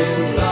in love.